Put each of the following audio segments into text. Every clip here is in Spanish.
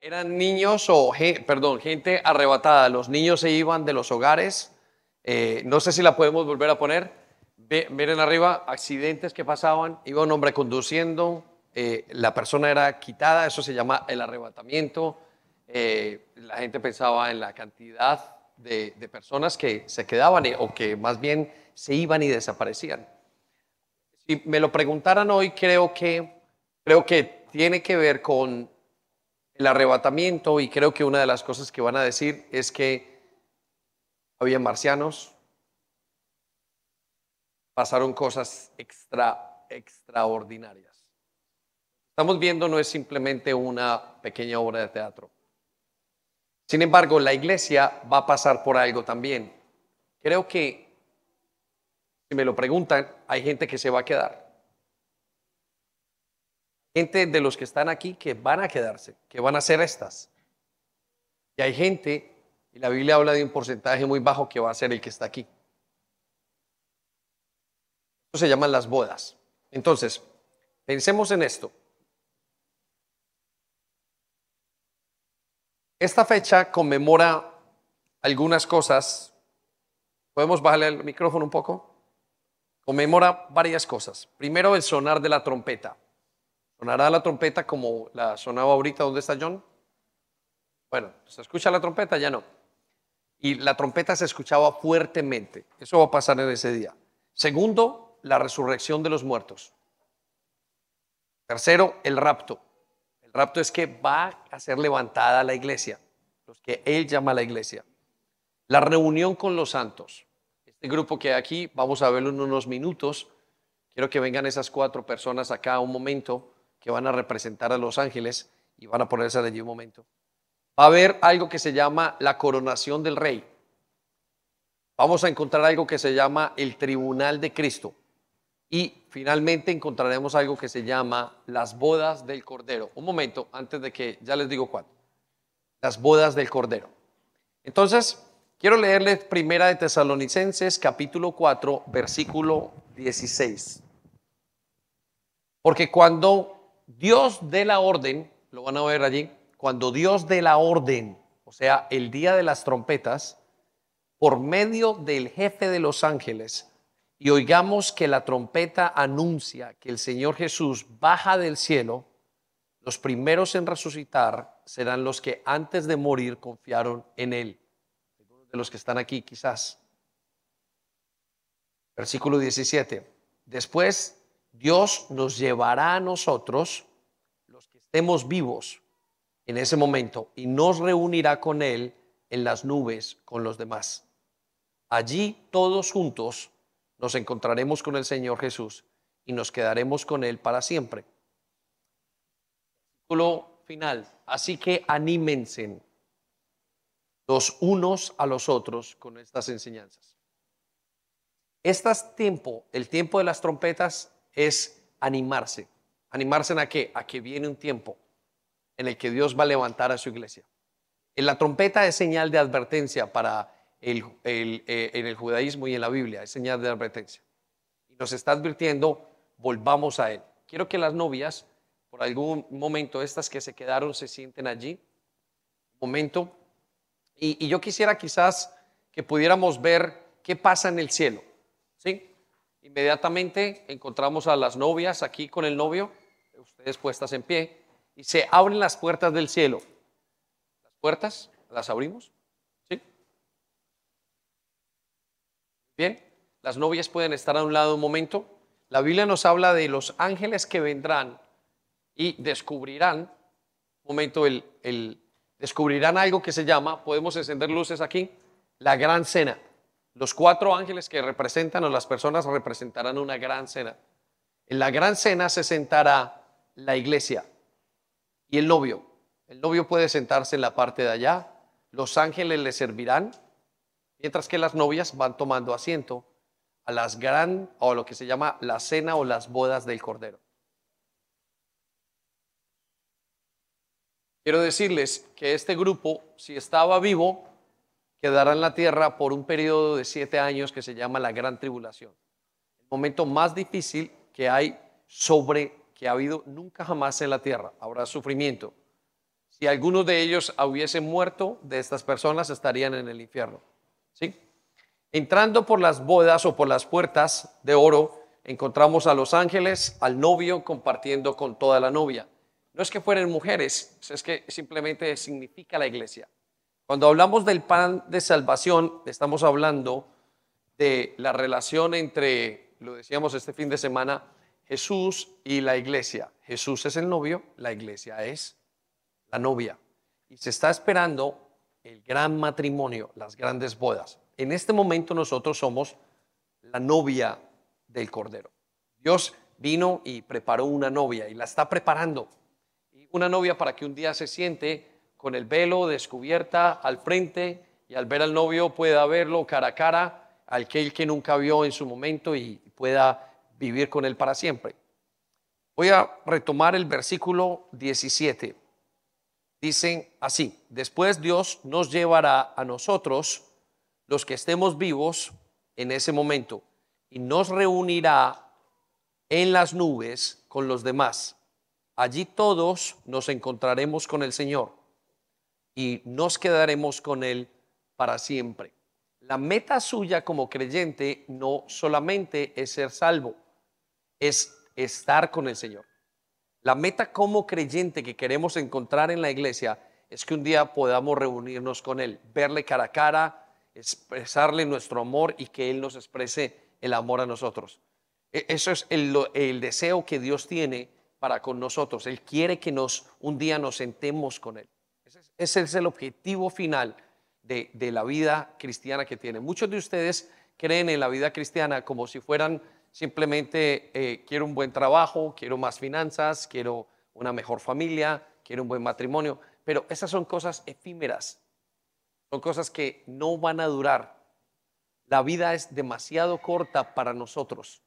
Eran niños o, perdón, gente arrebatada. Los niños se iban de los hogares. Eh, no sé si la podemos volver a poner. Ve- miren arriba, accidentes que pasaban. Iba un hombre conduciendo. eh, la persona era quitada. Eso se llama el arrebatamiento. Eh, la gente pensaba en la cantidad de, de personas que se quedaban o que más bien se iban y desaparecían. Si me lo preguntaran hoy, creo que, creo que tiene que ver con el arrebatamiento y creo que una de las cosas que van a decir es que había marcianos, pasaron cosas extra, extraordinarias. Estamos viendo no es simplemente una pequeña obra de teatro. Sin embargo, la iglesia va a pasar por algo también. Creo que, si me lo preguntan, hay gente que se va a quedar. Gente de los que están aquí que van a quedarse, que van a ser estas. Y hay gente, y la Biblia habla de un porcentaje muy bajo que va a ser el que está aquí. Eso se llaman las bodas. Entonces, pensemos en esto. Esta fecha conmemora algunas cosas. ¿Podemos bajarle el micrófono un poco? Conmemora varias cosas. Primero, el sonar de la trompeta. ¿Sonará la trompeta como la sonaba ahorita? ¿Dónde está John? Bueno, ¿se escucha la trompeta? Ya no. Y la trompeta se escuchaba fuertemente. Eso va a pasar en ese día. Segundo, la resurrección de los muertos. Tercero, el rapto. El rapto es que va a ser levantada la iglesia, los que él llama la iglesia. La reunión con los santos. Este grupo que hay aquí, vamos a verlo en unos minutos. Quiero que vengan esas cuatro personas acá un momento que van a representar a los ángeles y van a ponerse allí un momento. Va a haber algo que se llama la coronación del rey. Vamos a encontrar algo que se llama el tribunal de Cristo. Y finalmente encontraremos algo que se llama las bodas del Cordero. Un momento, antes de que ya les digo cuál. Las bodas del Cordero. Entonces, quiero leerles Primera de Tesalonicenses, capítulo 4, versículo 16. Porque cuando Dios dé la orden, lo van a ver allí, cuando Dios dé la orden, o sea, el día de las trompetas, por medio del jefe de los ángeles, y oigamos que la trompeta anuncia que el Señor Jesús baja del cielo, los primeros en resucitar serán los que antes de morir confiaron en Él. De los que están aquí quizás. Versículo 17. Después Dios nos llevará a nosotros, los que estemos vivos en ese momento, y nos reunirá con Él en las nubes con los demás. Allí todos juntos nos encontraremos con el Señor Jesús y nos quedaremos con Él para siempre. Final. Así que anímense los unos a los otros con estas enseñanzas. Este tiempo, el tiempo de las trompetas, es animarse. ¿Animarse a qué? A que viene un tiempo en el que Dios va a levantar a su iglesia. En la trompeta es señal de advertencia para el, el, eh, en el judaísmo y en la Biblia, es señal de advertencia. Y nos está advirtiendo, volvamos a Él. Quiero que las novias, por algún momento, estas que se quedaron, se sienten allí. Un momento. Y, y yo quisiera quizás que pudiéramos ver qué pasa en el cielo. ¿Sí? Inmediatamente encontramos a las novias aquí con el novio, ustedes puestas en pie, y se abren las puertas del cielo. Las puertas, ¿las abrimos? ¿Sí? Bien, las novias pueden estar a un lado un momento. La Biblia nos habla de los ángeles que vendrán y descubrirán, un momento, el, el, descubrirán algo que se llama, podemos encender luces aquí, la gran cena. Los cuatro ángeles que representan o las personas representarán una gran cena. En la gran cena se sentará la iglesia y el novio. El novio puede sentarse en la parte de allá. Los ángeles le servirán, mientras que las novias van tomando asiento a las gran o lo que se llama la cena o las bodas del cordero. Quiero decirles que este grupo, si estaba vivo, quedará en la tierra por un periodo de siete años que se llama la gran tribulación. El momento más difícil que hay sobre, que ha habido nunca jamás en la tierra. Habrá sufrimiento. Si alguno de ellos hubiese muerto, de estas personas estarían en el infierno. ¿Sí? Entrando por las bodas o por las puertas de oro, encontramos a los ángeles, al novio compartiendo con toda la novia. No es que fueran mujeres, es que simplemente significa la iglesia. Cuando hablamos del pan de salvación, estamos hablando de la relación entre, lo decíamos este fin de semana, Jesús y la iglesia. Jesús es el novio, la iglesia es la novia. Y se está esperando el gran matrimonio, las grandes bodas. En este momento nosotros somos la novia del Cordero. Dios vino y preparó una novia y la está preparando. Una novia para que un día se siente con el velo descubierta al frente y al ver al novio pueda verlo cara a cara, aquel que nunca vio en su momento y pueda vivir con Él para siempre. Voy a retomar el versículo 17. Dicen así, después Dios nos llevará a nosotros, los que estemos vivos en ese momento, y nos reunirá en las nubes con los demás. Allí todos nos encontraremos con el Señor y nos quedaremos con Él para siempre. La meta suya como creyente no solamente es ser salvo, es estar con el Señor. La meta como creyente que queremos encontrar en la iglesia es que un día podamos reunirnos con Él, verle cara a cara, expresarle nuestro amor y que Él nos exprese el amor a nosotros. E, eso es el, deseo que Dios tiene para con nosotros. Él quiere que nos un día nos sentemos con Él. Ese es, el objetivo final de, la vida cristiana que tiene. Muchos de ustedes creen en la vida cristiana como si fueran Simplemente eh, quiero un buen trabajo, quiero más finanzas, quiero una mejor familia, quiero un buen matrimonio, pero esas son cosas efímeras, son cosas que no van a durar. La vida es demasiado corta para nosotros.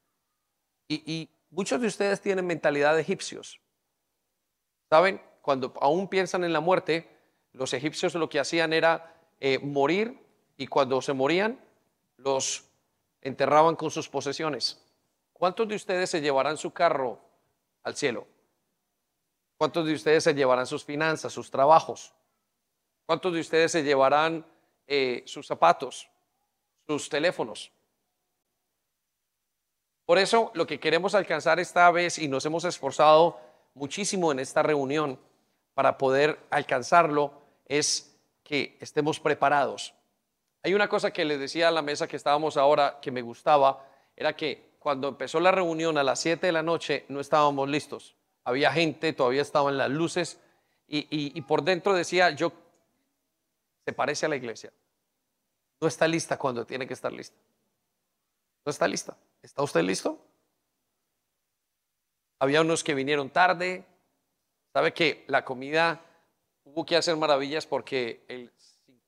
Y, muchos de ustedes tienen mentalidad de egipcios. ¿Saben? Cuando aún piensan en la muerte, los egipcios lo que hacían era eh, morir y cuando se morían, los enterraban con sus posesiones. ¿Cuántos de ustedes se llevarán su carro al cielo? ¿Cuántos de ustedes se llevarán sus finanzas, sus trabajos? ¿Cuántos de ustedes se llevarán eh, sus zapatos, sus teléfonos? Por eso lo que queremos alcanzar esta vez y nos hemos esforzado muchísimo en esta reunión para poder alcanzarlo es que estemos preparados. Hay una cosa que les decía a la mesa que estábamos ahora que me gustaba, era que cuando empezó la reunión a las 7 de la noche, no estábamos listos. Había gente, todavía estaban las luces, y, por dentro decía, yo, se parece a la iglesia. No está lista cuando tiene que estar lista. No está lista. ¿Está usted listo? Había unos que vinieron tarde. ¿Sabe que la comida hubo que hacer maravillas porque el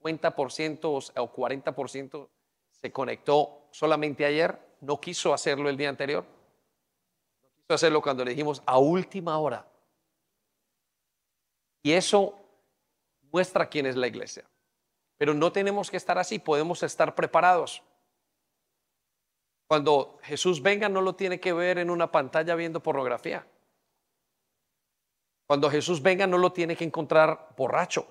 50% o 40% se conectó solamente ayer? no quiso hacerlo el día anterior. No quiso hacerlo cuando le dijimos a última hora. Y eso muestra quién es la iglesia. Pero no tenemos que estar así, podemos estar preparados. Cuando Jesús venga no lo tiene que ver en una pantalla viendo pornografía. Cuando Jesús venga no lo tiene que encontrar borracho.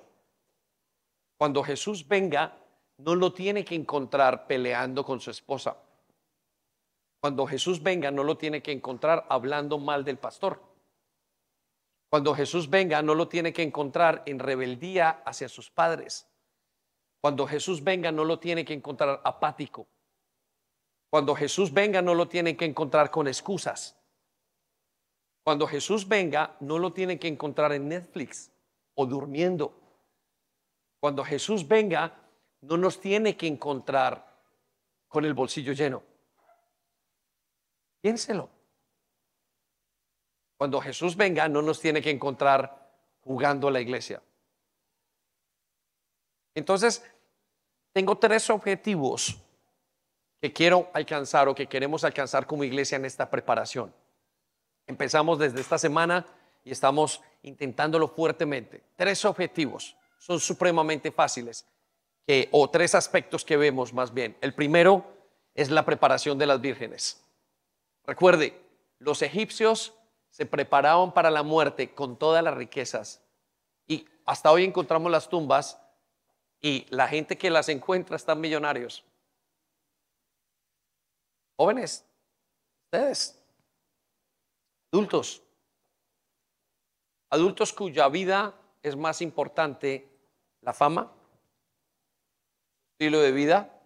Cuando Jesús venga no lo tiene que encontrar peleando con su esposa. Cuando Jesús venga, no lo tiene que encontrar hablando mal del pastor. Cuando Jesús venga, no lo tiene que encontrar en rebeldía hacia sus padres. Cuando Jesús venga, no lo tiene que encontrar apático. Cuando Jesús venga, no lo tiene que encontrar con excusas. Cuando Jesús venga, no lo tiene que encontrar en Netflix o durmiendo. Cuando Jesús venga, no nos tiene que encontrar con el bolsillo lleno. Piénselo. Cuando Jesús venga, no nos tiene que encontrar jugando a la iglesia. Entonces, tengo tres objetivos que quiero alcanzar o que queremos alcanzar como iglesia en esta preparación. Empezamos desde esta semana y estamos intentándolo fuertemente. Tres objetivos son supremamente fáciles, o tres aspectos que vemos más bien. El primero es la preparación de las vírgenes. Recuerde, los egipcios se preparaban para la muerte con todas las riquezas y hasta hoy encontramos las tumbas y la gente que las encuentra están millonarios. Jóvenes, ustedes, adultos, adultos cuya vida es más importante la fama, estilo de vida,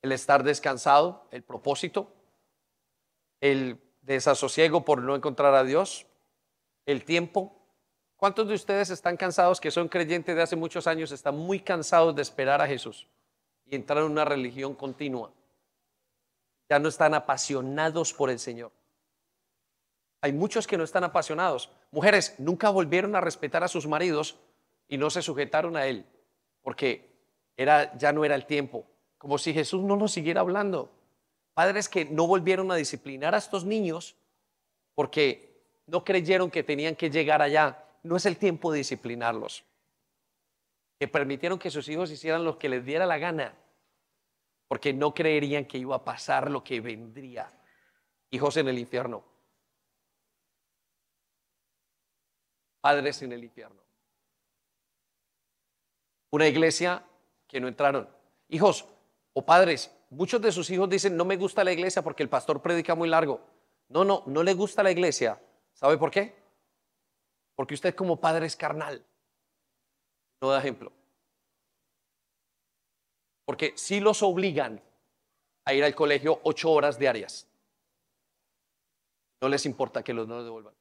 el estar descansado, el propósito, el desasosiego por no encontrar a Dios, el tiempo. ¿Cuántos de ustedes están cansados que son creyentes de hace muchos años, están muy cansados de esperar a Jesús y entrar en una religión continua? Ya no están apasionados por el Señor. Hay muchos que no están apasionados. Mujeres nunca volvieron a respetar a sus maridos y no se sujetaron a él, porque era, ya no era el tiempo, como si Jesús no nos siguiera hablando. Padres que no volvieron a disciplinar a estos niños porque no creyeron que tenían que llegar allá. No es el tiempo de disciplinarlos. Que permitieron que sus hijos hicieran lo que les diera la gana, porque no creerían que iba a pasar lo que vendría. Hijos en el infierno. Padres en el infierno. Una iglesia que no entraron. Hijos o padres, muchos de sus hijos dicen, no me gusta la iglesia porque el pastor predica muy largo. No, no, no le gusta la iglesia. ¿Sabe por qué? Porque usted como padre es carnal. No da ejemplo. Porque si los obligan a ir al colegio ocho horas diarias, no les importa que los no devuelvan.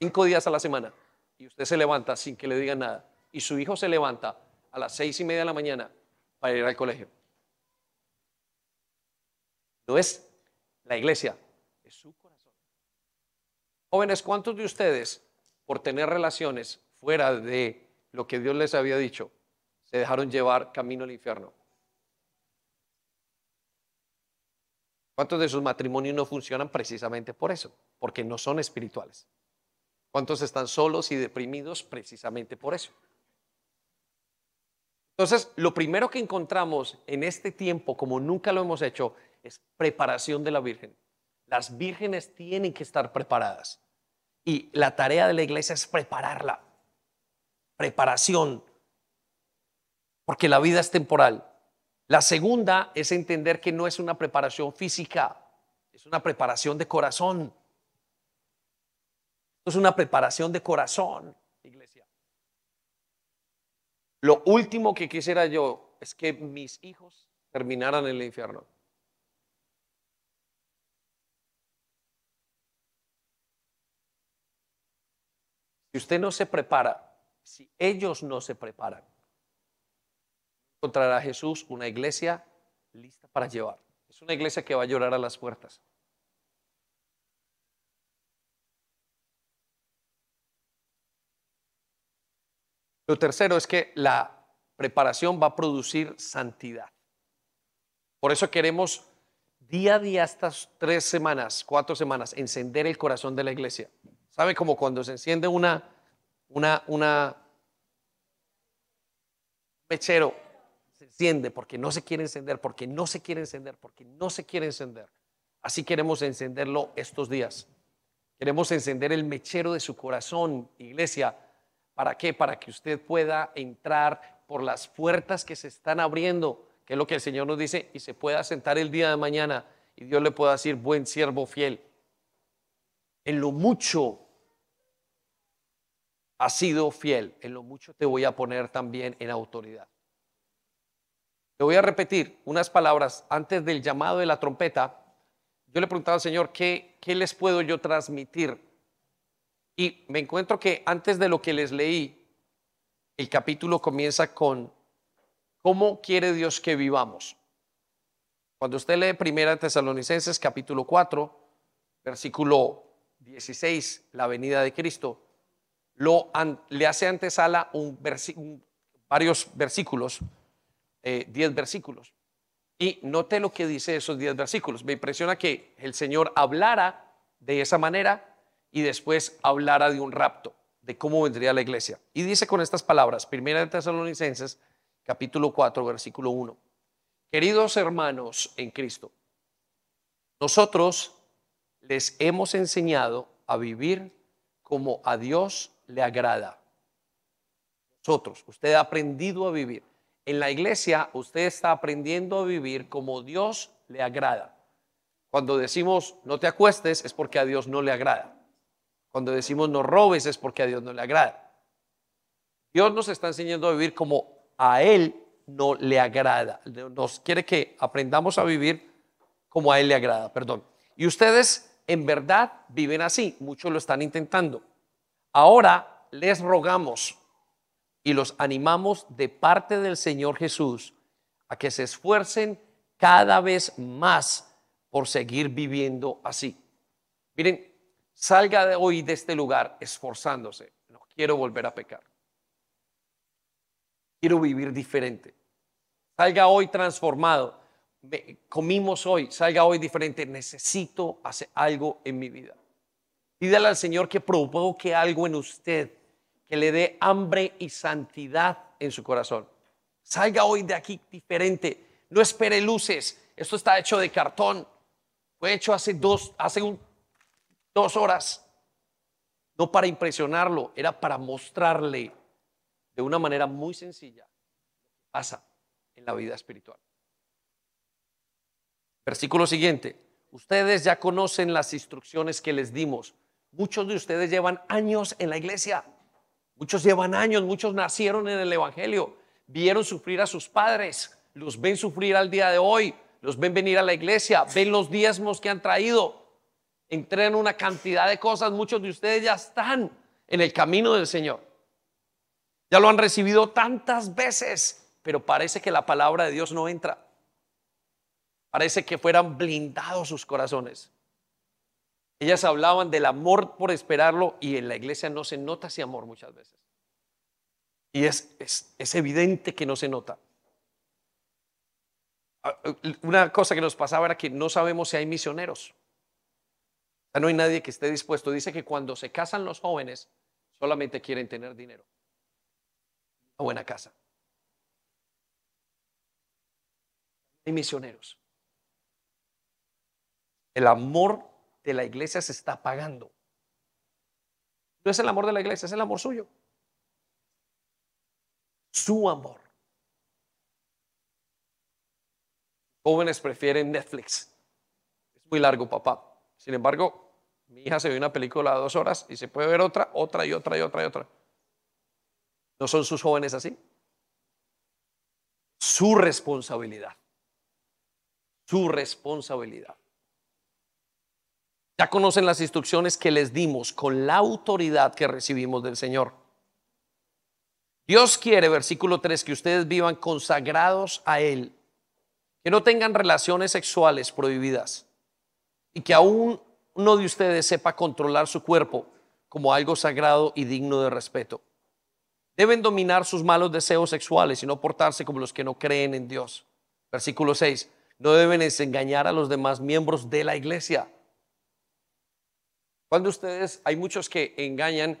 Cinco días a la semana y usted se levanta sin que le digan nada y su hijo se levanta a las seis y media de la mañana para ir al colegio. No es la iglesia, es su corazón. Jóvenes, ¿cuántos de ustedes, por tener relaciones fuera de lo que Dios les había dicho, se dejaron llevar camino al infierno? ¿Cuántos de sus matrimonios no funcionan precisamente por eso? Porque no son espirituales. ¿Cuántos están solos y deprimidos precisamente por eso? Entonces, lo primero que encontramos en este tiempo, como nunca lo hemos hecho, es preparación de la Virgen. Las vírgenes tienen que estar preparadas. Y la tarea de la iglesia es prepararla. Preparación. Porque la vida es temporal. La segunda es entender que no es una preparación física, es una preparación de corazón. Es una preparación de corazón, iglesia. Lo último que quisiera yo es que mis hijos terminaran en el infierno. Si usted no se prepara, si ellos no se preparan, encontrará a Jesús una iglesia lista para llevar. Es una iglesia que va a llorar a las puertas. Lo tercero es que la preparación va a producir santidad. Por eso queremos día a día estas tres semanas, cuatro semanas, encender el corazón de la iglesia. ¿Sabe como cuando se enciende una, una, una mechero? Se enciende porque no se quiere encender, porque no se quiere encender, porque no se quiere encender. Así queremos encenderlo estos días. Queremos encender el mechero de su corazón, iglesia. ¿Para qué? Para que usted pueda entrar por las puertas que se están abriendo, que es lo que el Señor nos dice, y se pueda sentar el día de mañana y Dios le pueda decir, buen siervo fiel. En lo mucho has sido fiel, en lo mucho te voy a poner también en autoridad. Te voy a repetir unas palabras antes del llamado de la trompeta. Yo le preguntaba al Señor, ¿qué, qué les puedo yo transmitir? Y me encuentro que antes de lo que les leí, el capítulo comienza con cómo quiere Dios que vivamos. Cuando usted lee Primera Tesalonicenses capítulo 4, versículo 16, la venida de Cristo, lo, le hace antesala varios versículos, 10 eh, versículos. Y note lo que dice esos 10 versículos. Me impresiona que el Señor hablara de esa manera y después hablara de un rapto, de cómo vendría la iglesia. Y dice con estas palabras, Primera de Tesalonicenses, capítulo 4, versículo 1. Queridos hermanos en Cristo, nosotros les hemos enseñado a vivir como a Dios le agrada. nosotros. Usted ha aprendido a vivir. En la iglesia usted está aprendiendo a vivir como Dios le agrada. Cuando decimos no te acuestes es porque a Dios no le agrada. Cuando decimos no robes es porque a Dios no le agrada. Dios nos está enseñando a vivir como a Él no le agrada. Nos quiere que aprendamos a vivir como a Él le agrada, perdón. Y ustedes en verdad viven así, muchos lo están intentando. Ahora les rogamos y los animamos de parte del Señor Jesús a que se esfuercen cada vez más por seguir viviendo así. Miren, salga de hoy de este lugar esforzándose. No quiero volver a pecar. Quiero vivir diferente. Salga hoy transformado. comimos hoy, salga hoy diferente. Necesito hacer algo en mi vida. Pídale al Señor que provoque algo en usted que le dé hambre y santidad en su corazón. Salga hoy de aquí diferente. No espere luces. Esto está hecho de cartón. Fue hecho hace dos, hace dos horas. No para impresionarlo, era para mostrarle de una manera muy sencilla pasa en la vida espiritual. Versículo siguiente. Ustedes ya conocen las instrucciones que les dimos. Muchos de ustedes llevan años en la iglesia. Muchos llevan años, muchos nacieron en el Evangelio, vieron sufrir a sus padres, los ven sufrir al día de hoy, los ven venir a la iglesia, ven los diezmos que han traído, entrenan una cantidad de cosas, muchos de ustedes ya están en el camino del Señor. Ya lo han recibido tantas veces, pero parece que la palabra de Dios no entra. Parece que fueran blindados sus corazones. Ellas hablaban del amor por esperarlo y en la iglesia no se nota ese amor muchas veces. Y es, es, evidente que no se nota. Ah, una cosa que nos pasaba era que no sabemos si hay misioneros. No hay nadie que esté dispuesto. Dice que cuando se casan los jóvenes solamente quieren tener dinero. Una buena casa. Hay misioneros. El amor de la iglesia se está pagando. No es el amor de la iglesia, es el amor suyo. Su amor. Jóvenes prefieren Netflix. Es muy largo, papá. Sin embargo, mi hija se ve una película de dos horas y se puede ver otra, otra y otra y otra y otra. ¿No son sus jóvenes así? Su responsabilidad. Su responsabilidad. Ya conocen las instrucciones que les dimos con la autoridad que recibimos del Señor. Dios quiere, versículo 3, que ustedes vivan consagrados a Él, que no tengan relaciones sexuales prohibidas y que aún uno de ustedes sepa controlar su cuerpo como algo sagrado y digno de respeto. Deben dominar sus malos deseos sexuales y no portarse como los que no creen en Dios. Versículo 6. No deben engañar a los demás miembros de la iglesia cuando ustedes, hay muchos que engañan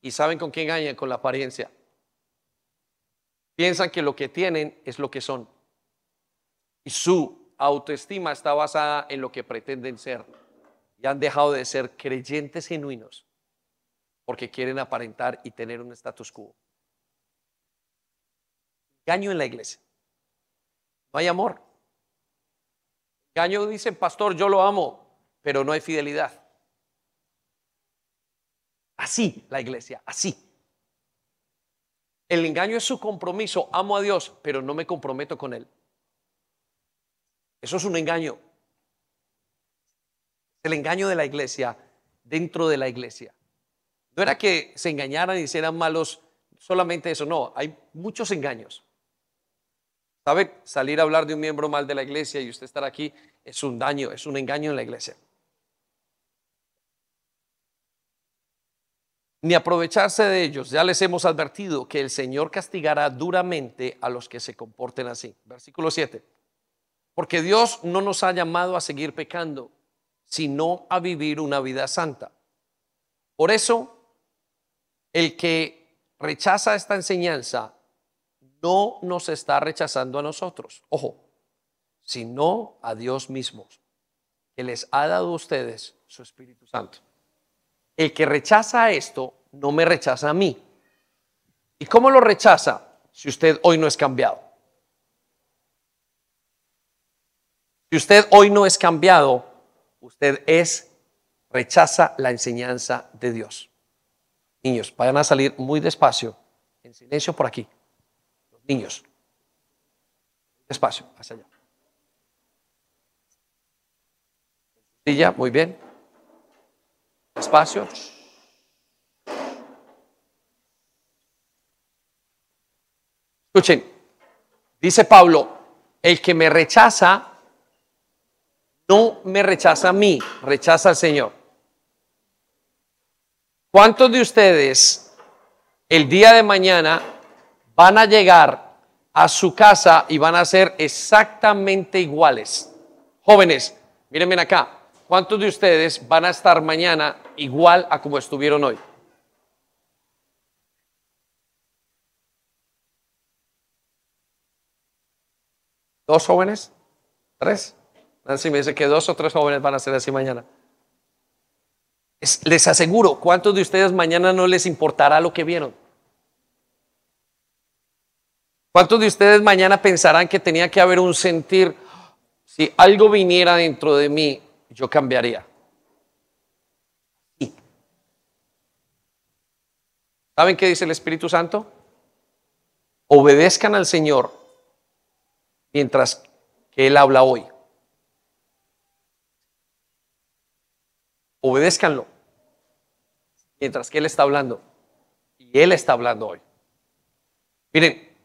y saben con qué engañan, con la apariencia. Piensan que lo que tienen es lo que son. Y su autoestima está basada en lo que pretenden ser. Y han dejado de ser creyentes genuinos porque quieren aparentar y tener un status quo. Engaño en la iglesia. No hay amor. Engaño dice, pastor, yo lo amo, pero no hay fidelidad. Así la iglesia, así. El engaño es su compromiso. Amo a Dios, pero no me comprometo con Él. Eso es un engaño. El engaño de la iglesia dentro de la iglesia. No era que se engañaran y hicieran malos solamente eso, no, hay muchos engaños. ¿Sabe? Salir a hablar de un miembro mal de la iglesia y usted estar aquí es un daño, es un engaño en la iglesia. ni aprovecharse de ellos. Ya les hemos advertido que el Señor castigará duramente a los que se comporten así. Versículo 7. Porque Dios no nos ha llamado a seguir pecando, sino a vivir una vida santa. Por eso, el que rechaza esta enseñanza no nos está rechazando a nosotros, ojo, sino a Dios mismo, que les ha dado a ustedes su Espíritu Santo. El que rechaza esto no me rechaza a mí. ¿Y cómo lo rechaza si usted hoy no es cambiado? Si usted hoy no es cambiado, usted es rechaza la enseñanza de Dios. Niños, vayan a salir muy despacio, en silencio por aquí. Los niños. Despacio, hacia allá. Silla, muy bien. Despacio. Escuchen, dice Pablo, el que me rechaza, no me rechaza a mí, rechaza al Señor. ¿Cuántos de ustedes el día de mañana van a llegar a su casa y van a ser exactamente iguales? Jóvenes, mírenme acá. ¿Cuántos de ustedes van a estar mañana igual a como estuvieron hoy? ¿Dos jóvenes? ¿Tres? Nancy me dice que dos o tres jóvenes van a ser así mañana. les aseguro, ¿cuántos de ustedes mañana no les importará lo que vieron? ¿Cuántos de ustedes mañana pensarán que tenía que haber un sentir, si algo viniera dentro de mí, yo cambiaría? ¿Saben qué dice el Espíritu Santo? Obedezcan al Señor mientras que Él habla hoy. Obedézcanlo mientras que Él está hablando. Y Él está hablando hoy. Miren,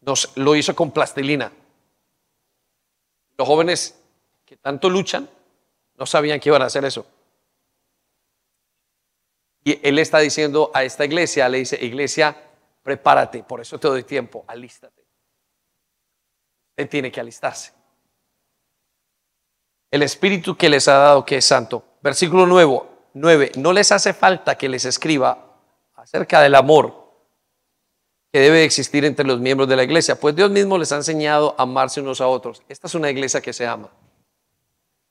nos lo hizo con plastilina. Los jóvenes que tanto luchan no sabían que iban a hacer eso. Y Él está diciendo a esta iglesia, le dice, iglesia, prepárate, por eso te doy tiempo, alístate. Él tiene que alistarse. El Espíritu que les ha dado, que es santo. Versículo 9, 9. No les hace falta que les escriba acerca del amor que debe existir entre los miembros de la iglesia, pues Dios mismo les ha enseñado a amarse unos a otros. Esta es una iglesia que se ama.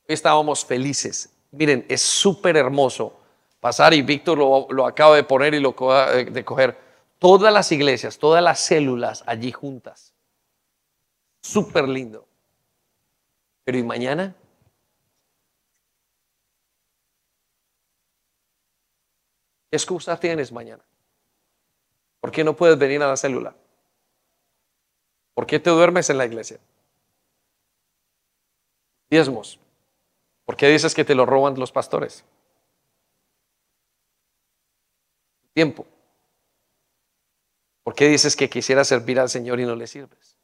Hoy estábamos felices. Miren, es súper hermoso pasar y Víctor lo, lo, acaba de poner y lo de coger. Todas las iglesias, todas las células allí juntas súper lindo. Pero ¿y mañana? ¿Qué excusa tienes mañana? ¿Por qué no puedes venir a la célula? ¿Por qué te duermes en la iglesia? Diezmos. ¿Por qué dices que te lo roban los pastores? Tiempo. ¿Por qué dices que quisieras servir al Señor y no le sirves?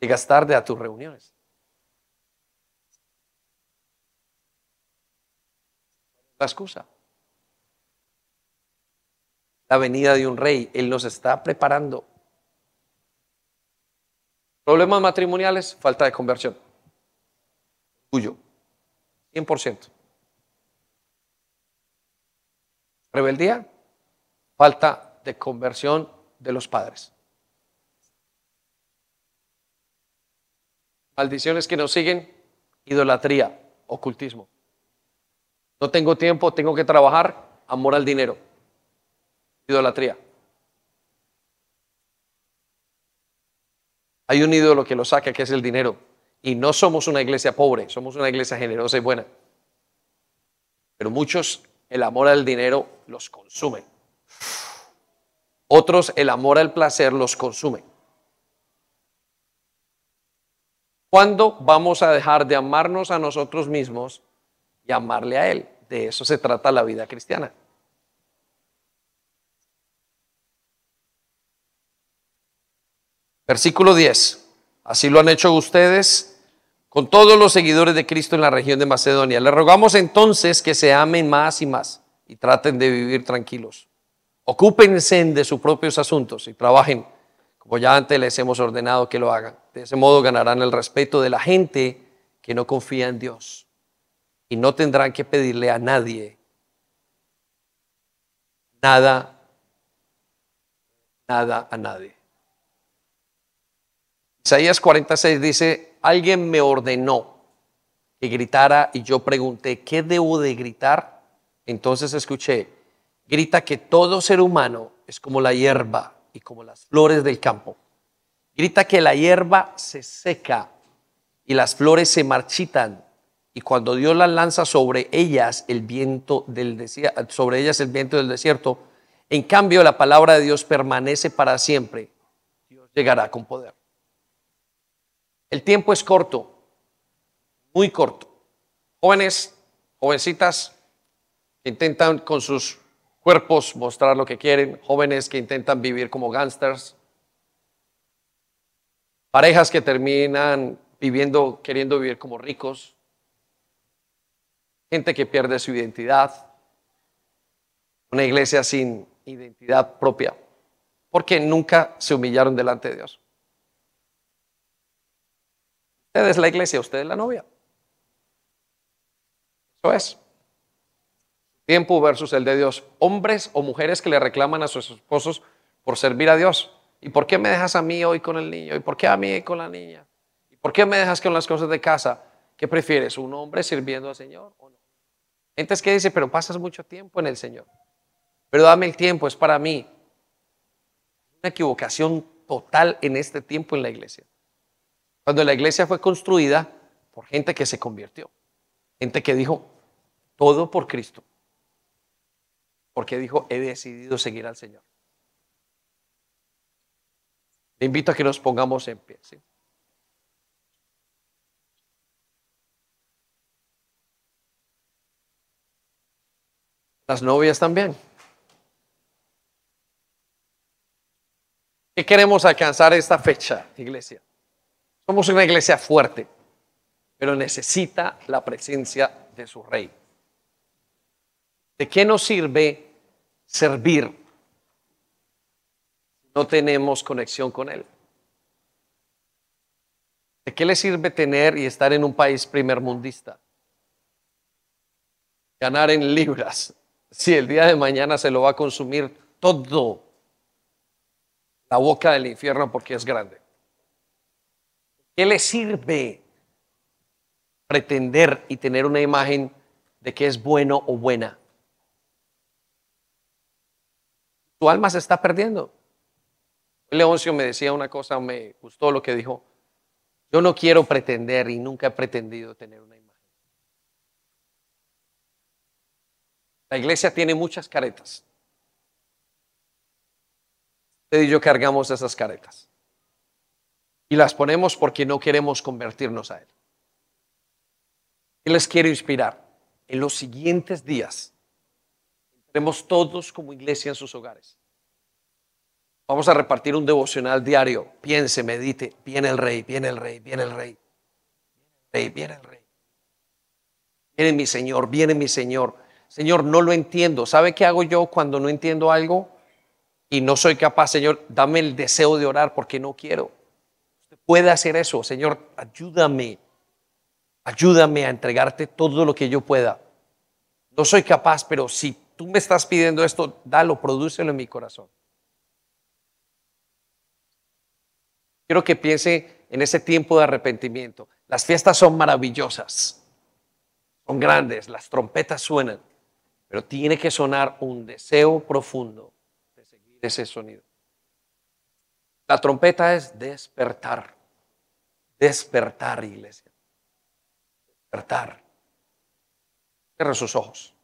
Llegas tarde a tus reuniones. La excusa. La venida de un rey. Él nos está preparando. Problemas matrimoniales, falta de conversión. Tuyo. 100%. Rebeldía, falta de conversión de los padres. Maldiciones que nos siguen, idolatría, ocultismo. No tengo tiempo, tengo que trabajar, amor al dinero, idolatría. Hay un ídolo que lo saca, que es el dinero. Y no somos una iglesia pobre, somos una iglesia generosa y buena. Pero muchos el amor al dinero los consume. Otros el amor al placer los consume. ¿Cuándo vamos a dejar de amarnos a nosotros mismos y amarle a Él? De eso se trata la vida cristiana. Versículo 10. Así lo han hecho ustedes con todos los seguidores de Cristo en la región de Macedonia. Le rogamos entonces que se amen más y más y traten de vivir tranquilos. Ocúpense de sus propios asuntos y trabajen como ya antes les hemos ordenado que lo hagan. De ese modo ganarán el respeto de la gente que no confía en Dios. Y no tendrán que pedirle a nadie nada, nada a nadie. Isaías 46 dice, alguien me ordenó que gritara y yo pregunté, ¿qué debo de gritar? Entonces escuché, grita que todo ser humano es como la hierba y como las flores del campo. Grita que la hierba se seca y las flores se marchitan y cuando Dios las lanza sobre ellas el viento del desierto, sobre ellas el viento del desierto, en cambio la palabra de Dios permanece para siempre. Dios llegará con poder. El tiempo es corto, muy corto. Jóvenes, jovencitas que intentan con sus cuerpos mostrar lo que quieren, jóvenes que intentan vivir como gángsters, parejas que terminan viviendo, queriendo vivir como ricos, gente que pierde su identidad, una iglesia sin identidad propia, porque nunca se humillaron delante de Dios. Usted es la iglesia, usted es la novia. Eso es tiempo versus el de Dios. Hombres o mujeres que le reclaman a sus esposos por servir a Dios. ¿Y por qué me dejas a mí hoy con el niño? ¿Y por qué a mí con la niña? ¿Y por qué me dejas con las cosas de casa? ¿Qué prefieres? ¿Un hombre sirviendo al Señor o no? Gente que dice, pero pasas mucho tiempo en el Señor. Pero dame el tiempo, es para mí. Una equivocación total en este tiempo en la iglesia. Cuando la iglesia fue construida por gente que se convirtió. Gente que dijo, todo por Cristo porque dijo, he decidido seguir al Señor. Le invito a que nos pongamos en pie. Las novias también. ¿Qué queremos alcanzar esta fecha, iglesia? Somos una iglesia fuerte, pero necesita la presencia de su rey. ¿De qué nos sirve servir no tenemos conexión con Él? ¿De qué le sirve tener y estar en un país primermundista? Ganar en libras, si el día de mañana se lo va a consumir todo la boca del infierno porque es grande. ¿Qué le sirve pretender y tener una imagen de que es bueno o buena? Tu alma se está perdiendo. Leoncio me decía una cosa, me gustó lo que dijo. Yo no quiero pretender y nunca he pretendido tener una imagen. La iglesia tiene muchas caretas. Usted y yo cargamos esas caretas. Y las ponemos porque no queremos convertirnos a Él. Él les quiere inspirar. En los siguientes días Estemos todos como iglesia en sus hogares. Vamos a repartir un devocional diario. Piense, medite. Viene el rey, viene el rey, viene el rey. Rey, viene el rey. Viene mi Señor, viene mi Señor. Señor, no lo entiendo. ¿Sabe qué hago yo cuando no entiendo algo y no soy capaz? Señor, dame el deseo de orar porque no quiero. Usted puede hacer eso. Señor, ayúdame. Ayúdame a entregarte todo lo que yo pueda. No soy capaz, pero si tú me estás pidiendo esto, dalo, prodúcelo en mi corazón. Quiero que piense en ese tiempo de arrepentimiento. Las fiestas son maravillosas, son grandes, las trompetas suenan, pero tiene que sonar un deseo profundo de seguir ese sonido. La trompeta es despertar, despertar, iglesia, despertar. Cierra sus ojos.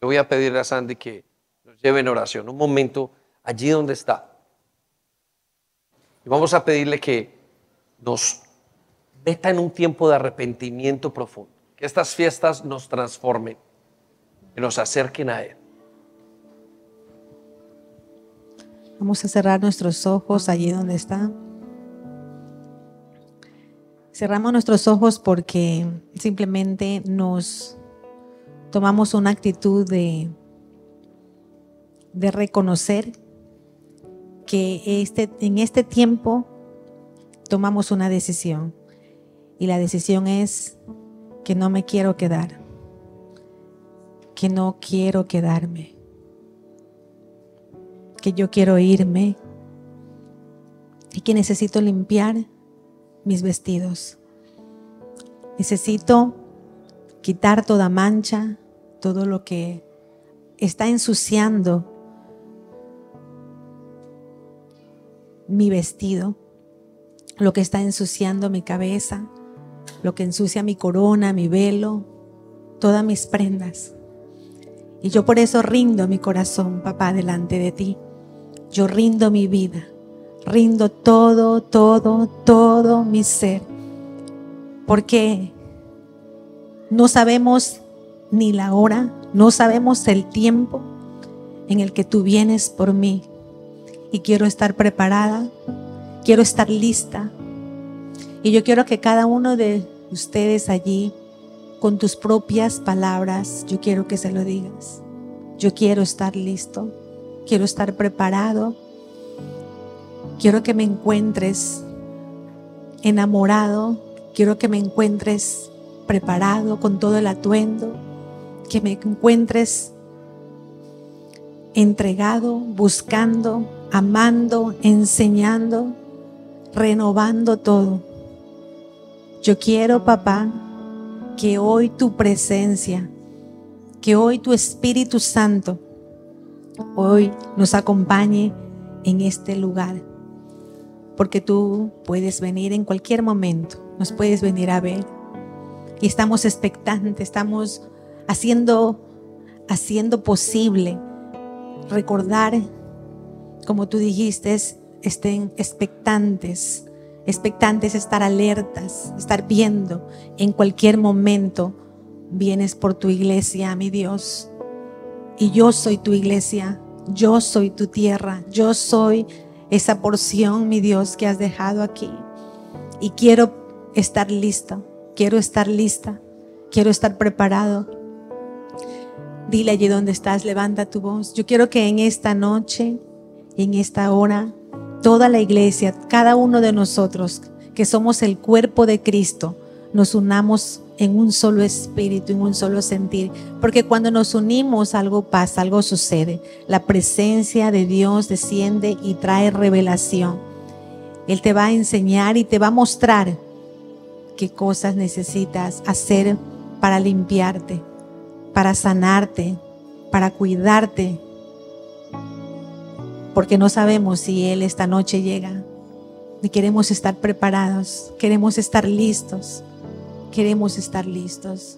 Le voy a pedir a Sandy que nos lleve en oración, un momento allí donde está. Y vamos a pedirle que nos meta en un tiempo de arrepentimiento profundo, que estas fiestas nos transformen, que nos acerquen a Él. Vamos a cerrar nuestros ojos allí donde está. Cerramos nuestros ojos porque simplemente nos tomamos una actitud de, de reconocer que este, en este tiempo tomamos una decisión y la decisión es que no me quiero quedar, que no quiero quedarme, que yo quiero irme y que necesito limpiar mis vestidos. Necesito quitar toda mancha, todo lo que está ensuciando mi vestido, lo que está ensuciando mi cabeza, lo que ensucia mi corona, mi velo, todas mis prendas. Y yo por eso rindo mi corazón, papá, delante de ti. Yo rindo mi vida, rindo todo, todo, todo mi ser. Porque no sabemos ni la hora, no sabemos el tiempo en el que tú vienes por mí. Y quiero estar preparada, quiero estar lista. Y yo quiero que cada uno de ustedes allí, con tus propias palabras, yo quiero que se lo digas. Yo quiero estar listo, quiero estar preparado. Quiero que me encuentres enamorado, quiero que me encuentres preparado con todo el atuendo, que me encuentres entregado, buscando, amando, enseñando, renovando todo. Yo quiero, papá, que hoy tu presencia, que hoy tu Espíritu Santo, hoy nos acompañe en este lugar. Porque tú puedes venir en cualquier momento, nos puedes venir a ver. Y estamos expectantes, estamos haciendo, haciendo posible recordar, como tú dijiste, estén expectantes, expectantes, estar alertas, estar viendo en cualquier momento. Vienes por tu iglesia, mi Dios. Y yo soy tu iglesia, yo soy tu tierra, yo soy esa porción, mi Dios, que has dejado aquí. Y quiero estar lista, quiero estar lista, quiero estar preparado Dile allí donde estás, levanta tu voz. Yo quiero que en esta noche, en esta hora, toda la iglesia, cada uno de nosotros, que somos el cuerpo de Cristo, nos unamos en un solo espíritu, en un solo sentir. Porque cuando nos unimos algo pasa, algo sucede. La presencia de Dios desciende y trae revelación. Él te va a enseñar y te va a mostrar qué cosas necesitas hacer para limpiarte, para sanarte, para cuidarte, porque no sabemos si Él esta noche llega. Y queremos estar preparados, queremos estar listos, queremos estar listos.